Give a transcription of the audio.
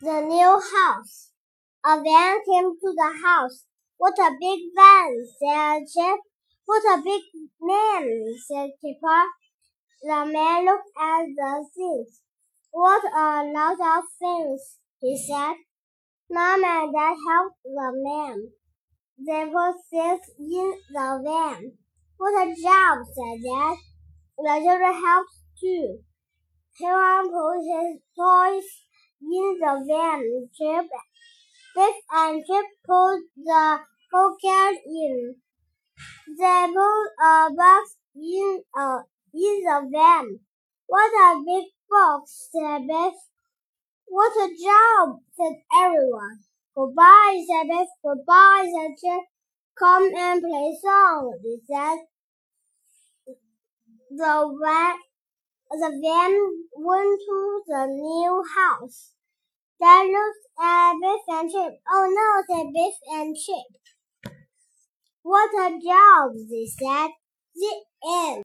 the new house. A van came to the house. What a big van, said Chip. What a big man, said Kipper. The man looked at the things. What a lot of things, he said. Mom and Dad helped the man. They put things in the van. What a job, said Dad. The children helped too. Everyone put his toys the van. Chip, Biff and Chip put the pocket in. They put a box in a in the van. What a big box, said Biff. What a job, said everyone. Goodbye, said Biff. Goodbye, said Chip. Come and play song, they said. The van, the van went to the new house. Dad looked uh, at Biff and Chip. Oh no, said Biff and Chip. What a job, they said. The end.